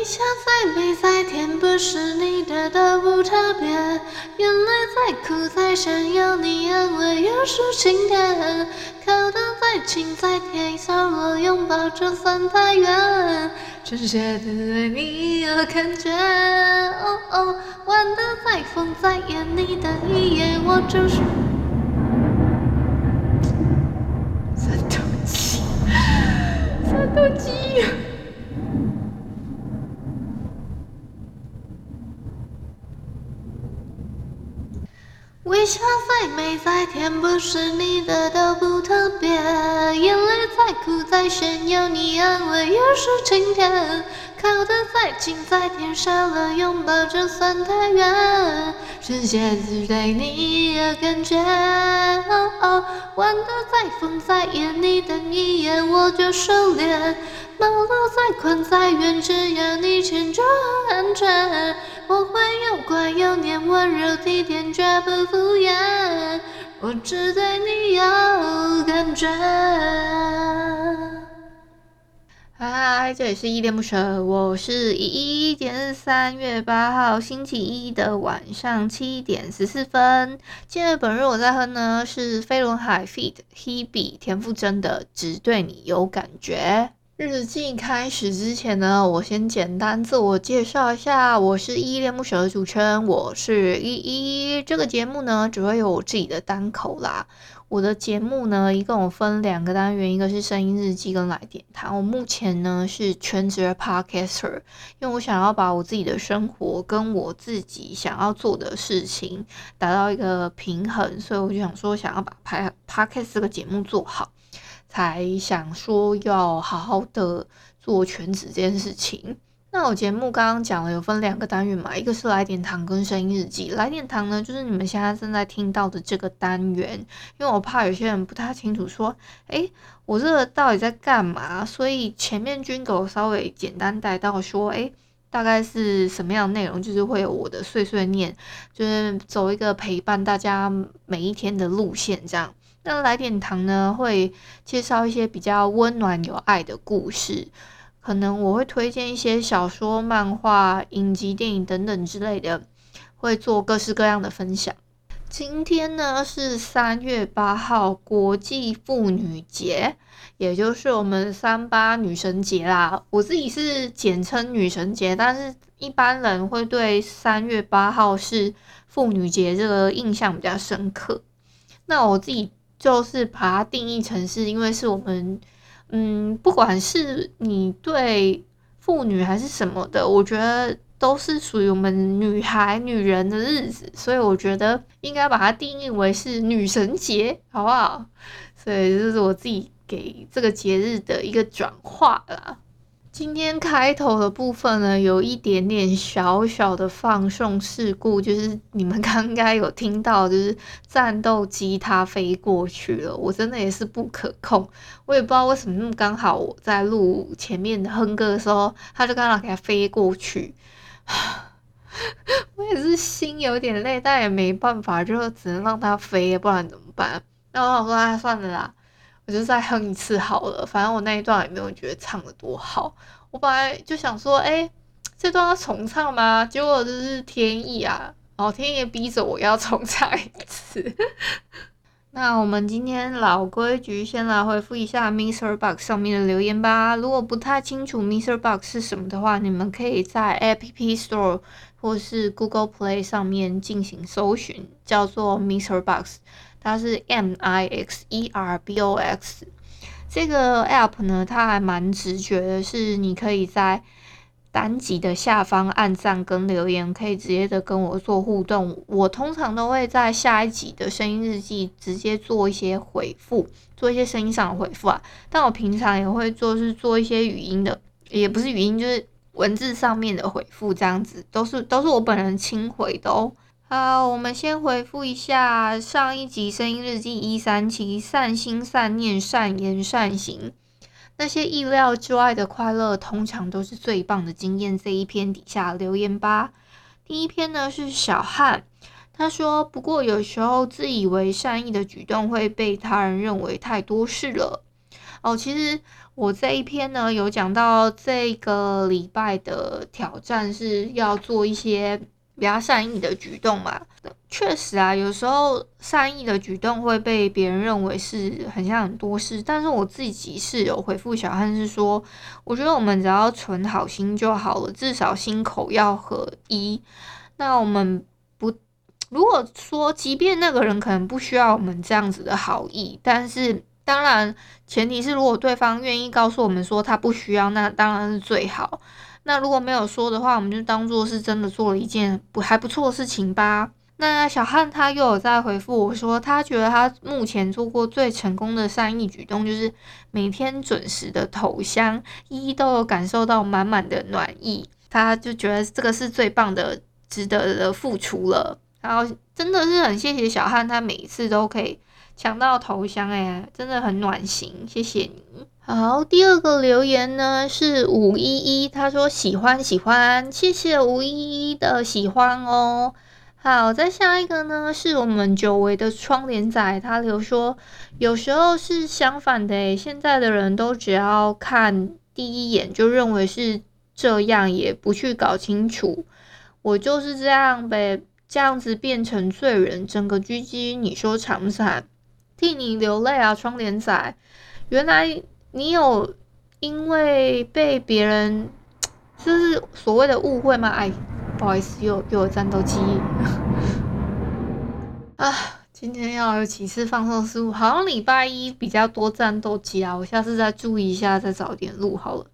微笑再美再甜，不是你的都不特别。眼泪再苦再咸，有你安慰又是晴天。靠得再近再贴，少了拥抱就算太远。真切的对你有感觉，哦哦，玩得再疯再野，你的一眼我就是。三头肌，三头肌。微笑再美再甜，不是你的都不特别。眼泪再苦再咸，有你安慰又是晴天。靠得再近再贴，少了拥抱就算太远。世界只对你有感觉，哦哦，玩得再疯再野，你等一眼我就收敛。马路再宽再远，只要你牵就很安全。我会又乖又黏，温柔体贴，绝不敷衍。我只对你有感觉。嗨，这里是依恋不舍，我是依依。今天是三月八号星期一的晚上七点十四分。今日本日我在哼呢是飞轮海 feat. Hebe 田馥甄的《只对你有感觉》。日记开始之前呢，我先简单自我介绍一下，我是依依恋不舍的主持人，我是依依。这个节目呢，只会有我自己的单口啦。我的节目呢，一共分两个单元，一个是声音日记跟来电谈。我目前呢是全职的 podcaster，因为我想要把我自己的生活跟我自己想要做的事情达到一个平衡，所以我就想说，想要把拍 podcast 这个节目做好。才想说要好好的做全职这件事情。那我节目刚刚讲了有分两个单元嘛，一个是来点糖跟声音日记。来点糖呢，就是你们现在正在听到的这个单元，因为我怕有些人不太清楚说，诶，我这个到底在干嘛？所以前面军狗稍微简单带到说，诶，大概是什么样的内容？就是会有我的碎碎念，就是走一个陪伴大家每一天的路线这样。那来点糖呢，会介绍一些比较温暖有爱的故事，可能我会推荐一些小说、漫画、影集、电影等等之类的，会做各式各样的分享。今天呢是三月八号，国际妇女节，也就是我们三八女神节啦。我自己是简称女神节，但是一般人会对三月八号是妇女节这个印象比较深刻。那我自己。就是把它定义成是，因为是我们，嗯，不管是你对妇女还是什么的，我觉得都是属于我们女孩、女人的日子，所以我觉得应该把它定义为是女神节，好不好？所以这是我自己给这个节日的一个转化啦。今天开头的部分呢，有一点点小小的放送事故，就是你们刚刚有听到，就是战斗机它飞过去了，我真的也是不可控，我也不知道为什么那么刚好我在录前面的哼歌的时候，它就刚好给它飞过去，我也是心有点累，但也没办法，就只能让它飞，不然怎么办？那我想说，啊，算了啦。我就再哼一次好了，反正我那一段也没有觉得唱得多好。我本来就想说，哎、这段要重唱吗？结果就是天意啊，然后天意逼着我要重唱一次。那我们今天老规矩，先来回复一下 Mister Box 上面的留言吧。如果不太清楚 Mister Box 是什么的话，你们可以在 App Store 或是 Google Play 上面进行搜寻，叫做 Mister Box，。它是 M I X E R B O X 这个 app 呢，它还蛮直觉的，是你可以在单集的下方按赞跟留言，可以直接的跟我做互动。我通常都会在下一集的声音日记直接做一些回复，做一些声音上的回复啊。但我平常也会做，是做一些语音的，也不是语音，就是文字上面的回复，这样子都是都是我本人亲回的哦。好，我们先回复一下上一集声音日记一三七，善心善念善言善行。那些意料之外的快乐，通常都是最棒的经验。这一篇底下留言吧。第一篇呢是小汉，他说：“不过有时候自以为善意的举动会被他人认为太多事了。”哦，其实我这一篇呢有讲到这个礼拜的挑战是要做一些。比较善意的举动嘛，确实啊，有时候善意的举动会被别人认为是很像很多事，但是我自己是有回复小汉是说，我觉得我们只要存好心就好了，至少心口要合一。那我们不，如果说即便那个人可能不需要我们这样子的好意，但是当然前提是如果对方愿意告诉我们说他不需要，那当然是最好。那如果没有说的话，我们就当做是真的做了一件不还不错的事情吧。那小汉他又有在回复我说，他觉得他目前做过最成功的善意举动，就是每天准时的投香，一一都有感受到满满的暖意。他就觉得这个是最棒的、值得的付出了。然后真的是很谢谢小汉，他每一次都可以抢到头香，哎，真的很暖心，谢谢你。好，第二个留言呢是五一一，他说喜欢喜欢，谢谢五一一的喜欢哦。好，再下一个呢是我们久违的窗帘仔，他留说有时候是相反的诶，现在的人都只要看第一眼就认为是这样，也不去搞清楚。我就是这样呗，这样子变成罪人，整个狙击，你说惨不惨？替你流泪啊，窗帘仔，原来。你有因为被别人 就是所谓的误会吗？哎，不好意思，又又有战斗机 啊！今天要有几次放送失误，好像礼拜一比较多战斗机啊，我下次再注意一下，再早点录好了。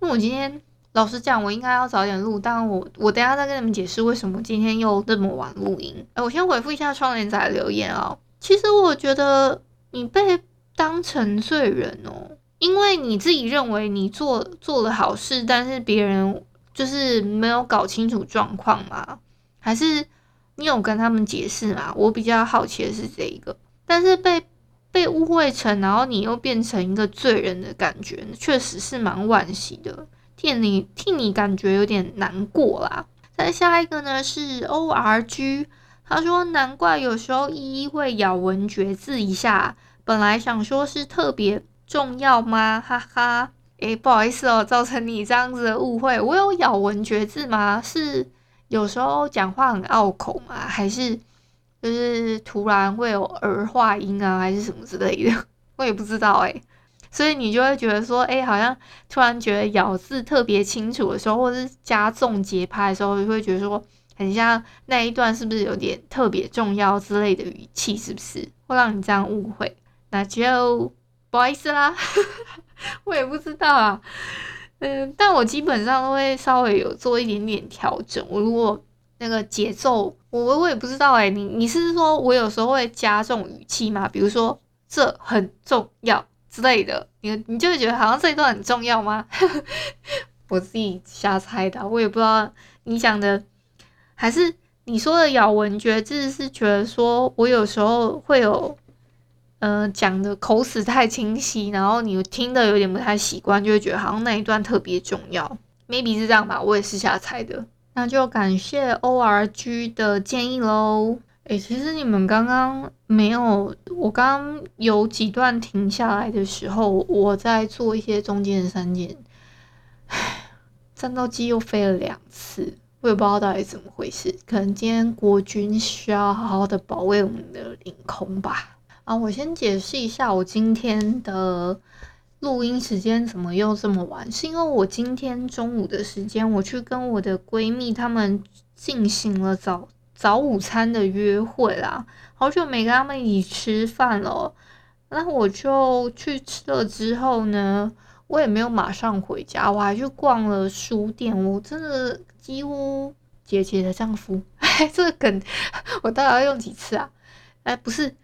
因为我今天老实讲，我应该要早点录，但我我等下再跟你们解释为什么今天又这么晚录音。哎，我先回复一下窗帘仔留言啊、哦。其实我觉得你被当成罪人哦。因为你自己认为你做做了好事，但是别人就是没有搞清楚状况嘛？还是你有跟他们解释吗？我比较好奇的是这一个，但是被被误会成，然后你又变成一个罪人的感觉，确实是蛮惋惜的，替你替你感觉有点难过啦。再下一个呢是 O R G，他说难怪有时候依依会咬文嚼字一下，本来想说是特别。重要吗？哈哈，诶，不好意思哦，造成你这样子的误会。我有咬文嚼字吗？是有时候讲话很拗口吗？还是就是突然会有儿化音啊，还是什么之类的？我也不知道诶。所以你就会觉得说，诶，好像突然觉得咬字特别清楚的时候，或是加重节拍的时候，就会觉得说很像那一段是不是有点特别重要之类的语气？是不是会让你这样误会？那就。不好意思啦，我也不知道啊，嗯，但我基本上都会稍微有做一点点调整。我如果那个节奏，我我也不知道哎，你你是说我有时候会加重语气吗？比如说这很重要之类的，你你就会觉得好像这一段很重要吗？我自己瞎猜的，我也不知道你讲的，还是你说的咬文嚼字是觉得说我有时候会有。嗯、呃，讲的口齿太清晰，然后你听的有点不太习惯，就会觉得好像那一段特别重要，maybe 是这样吧，我也是瞎猜的。那就感谢 ORG 的建议喽。诶、其实你们刚刚没有，我刚刚有几段停下来的时候，我在做一些中间的删减。战斗机又飞了两次，我也不知道到底怎么回事，可能今天国军需要好好的保卫我们的领空吧。啊，我先解释一下，我今天的录音时间怎么又这么晚？是因为我今天中午的时间，我去跟我的闺蜜她们进行了早早午餐的约会啦，好久没跟她们一起吃饭了。那我就去吃了之后呢，我也没有马上回家，我还去逛了书店。我真的几乎姐姐的丈夫，哎，这个梗 我到底要用几次啊？哎，不是，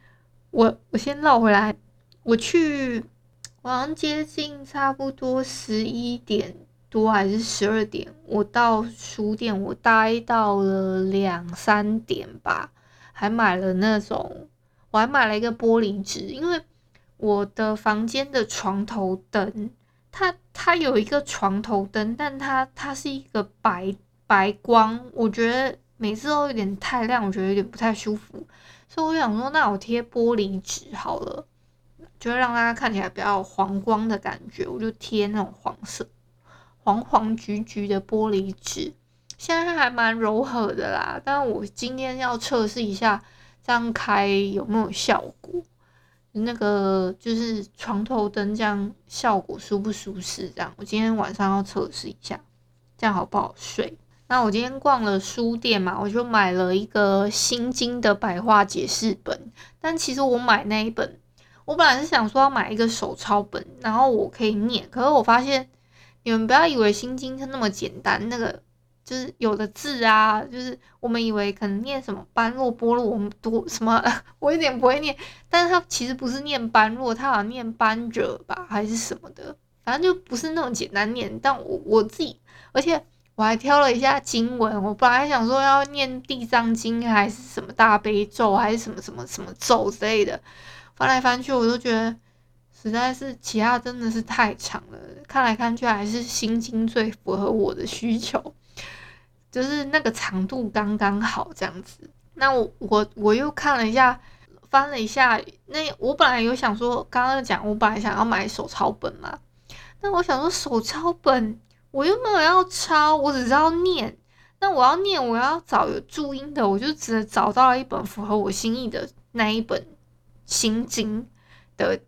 我我先绕回来，我去，好像接近差不多十一点多还是十二点，我到书店，我待到了两三点吧，还买了那种，我还买了一个玻璃纸，因为我的房间的床头灯。它它有一个床头灯，但它它是一个白白光，我觉得每次都有点太亮，我觉得有点不太舒服，所以我想说，那我贴玻璃纸好了，就会让大家看起来比较黄光的感觉，我就贴那种黄色、黄黄橘橘的玻璃纸，现在还蛮柔和的啦，但我今天要测试一下，这样开有没有效果。那个就是床头灯这样效果舒不舒适？这样我今天晚上要测试一下，这样好不好睡？那我今天逛了书店嘛，我就买了一个《心经》的白话解释本。但其实我买那一本，我本来是想说要买一个手抄本，然后我可以念。可是我发现，你们不要以为《心经》它那么简单，那个。就是有的字啊，就是我们以为可能念什么般若波罗，我们读什么，我有点不会念，但是它其实不是念般若，它好像念般若吧，还是什么的，反正就不是那种简单念。但我我自己，而且我还挑了一下经文，我本来想说要念地藏经还是什么大悲咒，还是什么什么什么咒之类的，翻来翻去我都觉得实在是其他真的是太长了，看来看去还是心经最符合我的需求。就是那个长度刚刚好这样子，那我我我又看了一下，翻了一下，那我本来有想说，刚刚讲我本来想要买手抄本嘛，那我想说手抄本我又没有要抄，我只知道念，那我要念我要找有注音的，我就只找到了一本符合我心意的那一本心经的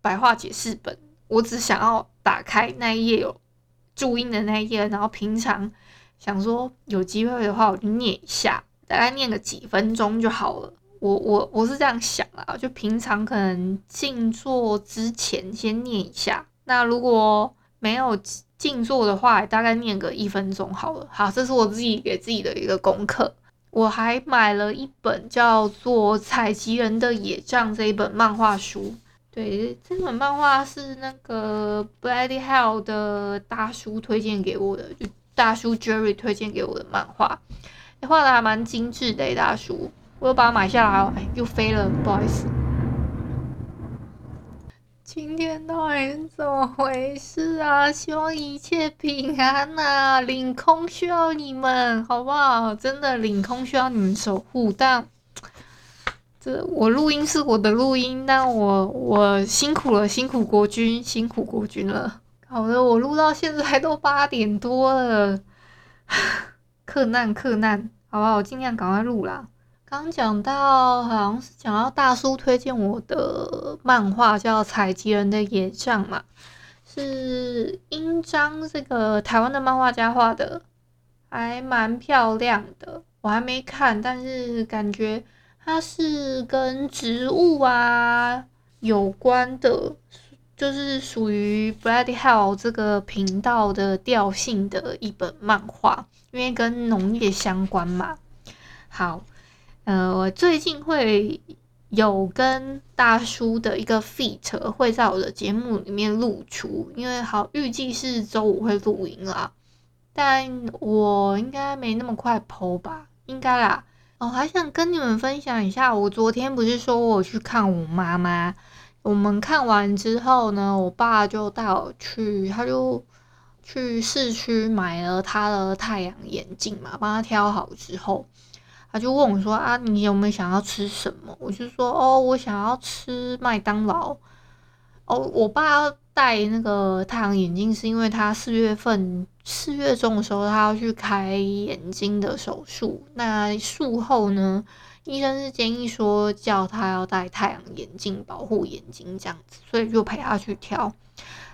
白话解释本，我只想要打开那一页有注音的那一页，然后平常。想说有机会的话，我就念一下，大概念个几分钟就好了。我我我是这样想啊，就平常可能静坐之前先念一下。那如果没有静坐的话，大概念个一分钟好了。好，这是我自己给自己的一个功课。我还买了一本叫做《采集人的野帐》这一本漫画书。对，这本漫画是那个 Bloody Hell 的大叔推荐给我的。就大叔 Jerry 推荐给我的漫画，画的还蛮精致的。大叔，我又把它买下来了，哎，又飞了，不好意思。今天到底是怎么回事啊？希望一切平安啊！领空需要你们，好不好？真的领空需要你们守护。但这我录音是我的录音，但我我辛苦了，辛苦国军，辛苦国军了。好的，我录到现在都八点多了，克难克难，好吧，我尽量赶快录啦。刚讲到好像是讲到大叔推荐我的漫画叫《采集人的野帐》嘛，是英章这个台湾的漫画家画的，还蛮漂亮的。我还没看，但是感觉它是跟植物啊有关的。就是属于 Bloody Hell 这个频道的调性的一本漫画，因为跟农业相关嘛。好，呃，我最近会有跟大叔的一个 feat 会在我的节目里面露出，因为好预计是周五会录音啦，但我应该没那么快剖吧，应该啦。哦，还想跟你们分享一下，我昨天不是说我去看我妈妈。我们看完之后呢，我爸就带我去，他就去市区买了他的太阳眼镜嘛，帮他挑好之后，他就问我说：“啊，你有没有想要吃什么？”我就说：“哦，我想要吃麦当劳。”哦，我爸要戴那个太阳眼镜是因为他四月份四月中的时候他要去开眼睛的手术，那术后呢？医生是建议说叫他要戴太阳眼镜保护眼睛这样子，所以就陪他去挑。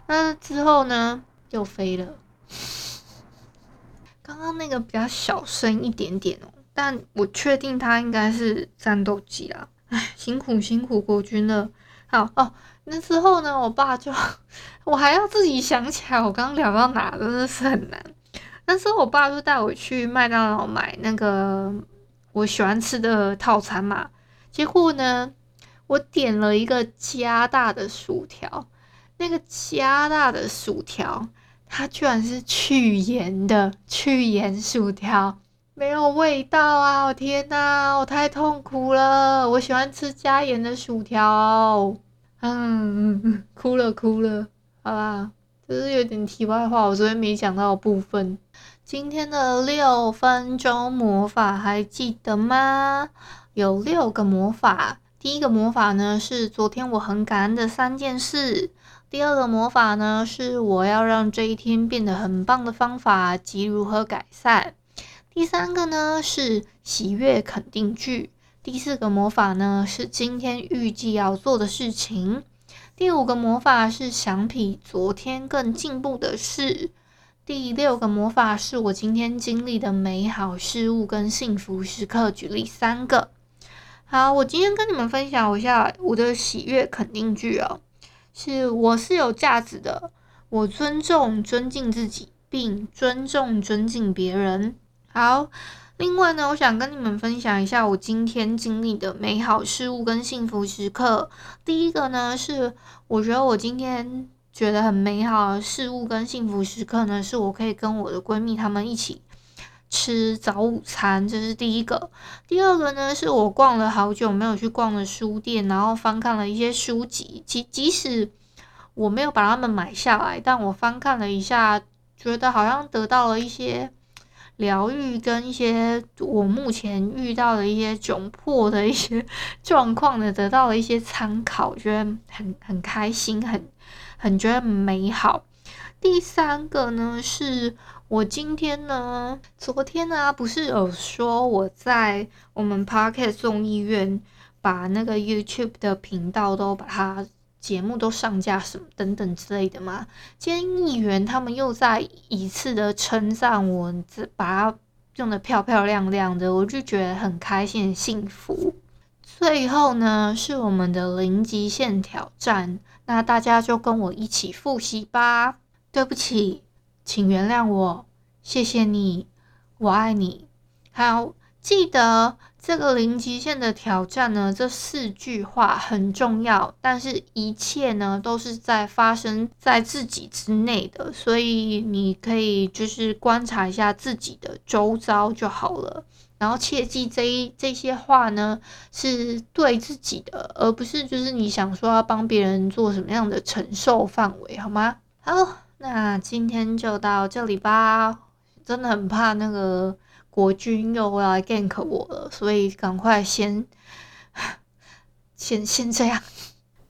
那之后呢，又飞了。刚刚那个比较小声一点点哦，但我确定他应该是战斗机啦。唉，辛苦辛苦国军了。好哦，那之后呢，我爸就我还要自己想起来，我刚刚聊到哪，真的是很难。那时候我爸就带我去麦当劳买那个我喜欢吃的套餐嘛，结果呢，我点了一个加大的薯条，那个加大的薯条，它居然是去盐的去盐薯条。没有味道啊！我天呐，我太痛苦了！我喜欢吃加盐的薯条，嗯，哭了哭了，好吧，这是有点题外话，我昨天没讲到的部分。今天的六分钟魔法还记得吗？有六个魔法，第一个魔法呢是昨天我很感恩的三件事，第二个魔法呢是我要让这一天变得很棒的方法及如何改善。第三个呢是喜悦肯定句，第四个魔法呢是今天预计要做的事情，第五个魔法是想比昨天更进步的事，第六个魔法是我今天经历的美好事物跟幸福时刻。举例三个，好，我今天跟你们分享一下我的喜悦肯定句哦，是我是有价值的，我尊重尊敬自己，并尊重尊敬别人。好，另外呢，我想跟你们分享一下我今天经历的美好事物跟幸福时刻。第一个呢，是我觉得我今天觉得很美好的事物跟幸福时刻呢，是我可以跟我的闺蜜她们一起吃早午餐，这是第一个。第二个呢，是我逛了好久没有去逛的书店，然后翻看了一些书籍，即即使我没有把它们买下来，但我翻看了一下，觉得好像得到了一些。疗愈跟一些我目前遇到的一些窘迫的一些 状况呢，得到了一些参考，觉得很很开心，很很觉得美好。第三个呢，是我今天呢，昨天呢，不是有说我在我们 Parket 众议院把那个 YouTube 的频道都把它。节目都上架什么等等之类的嘛？今天议员他们又再一次的称赞我，这把它用得漂漂亮亮的，我就觉得很开心、很幸福。最后呢，是我们的零极限挑战，那大家就跟我一起复习吧。对不起，请原谅我，谢谢你，我爱你。好，记得。这个零极限的挑战呢，这四句话很重要，但是一切呢都是在发生在自己之内的，所以你可以就是观察一下自己的周遭就好了。然后切记这一这些话呢是对自己的，而不是就是你想说要帮别人做什么样的承受范围，好吗？好，那今天就到这里吧。真的很怕那个。国军又来 gank 我了，所以赶快先 先先这样。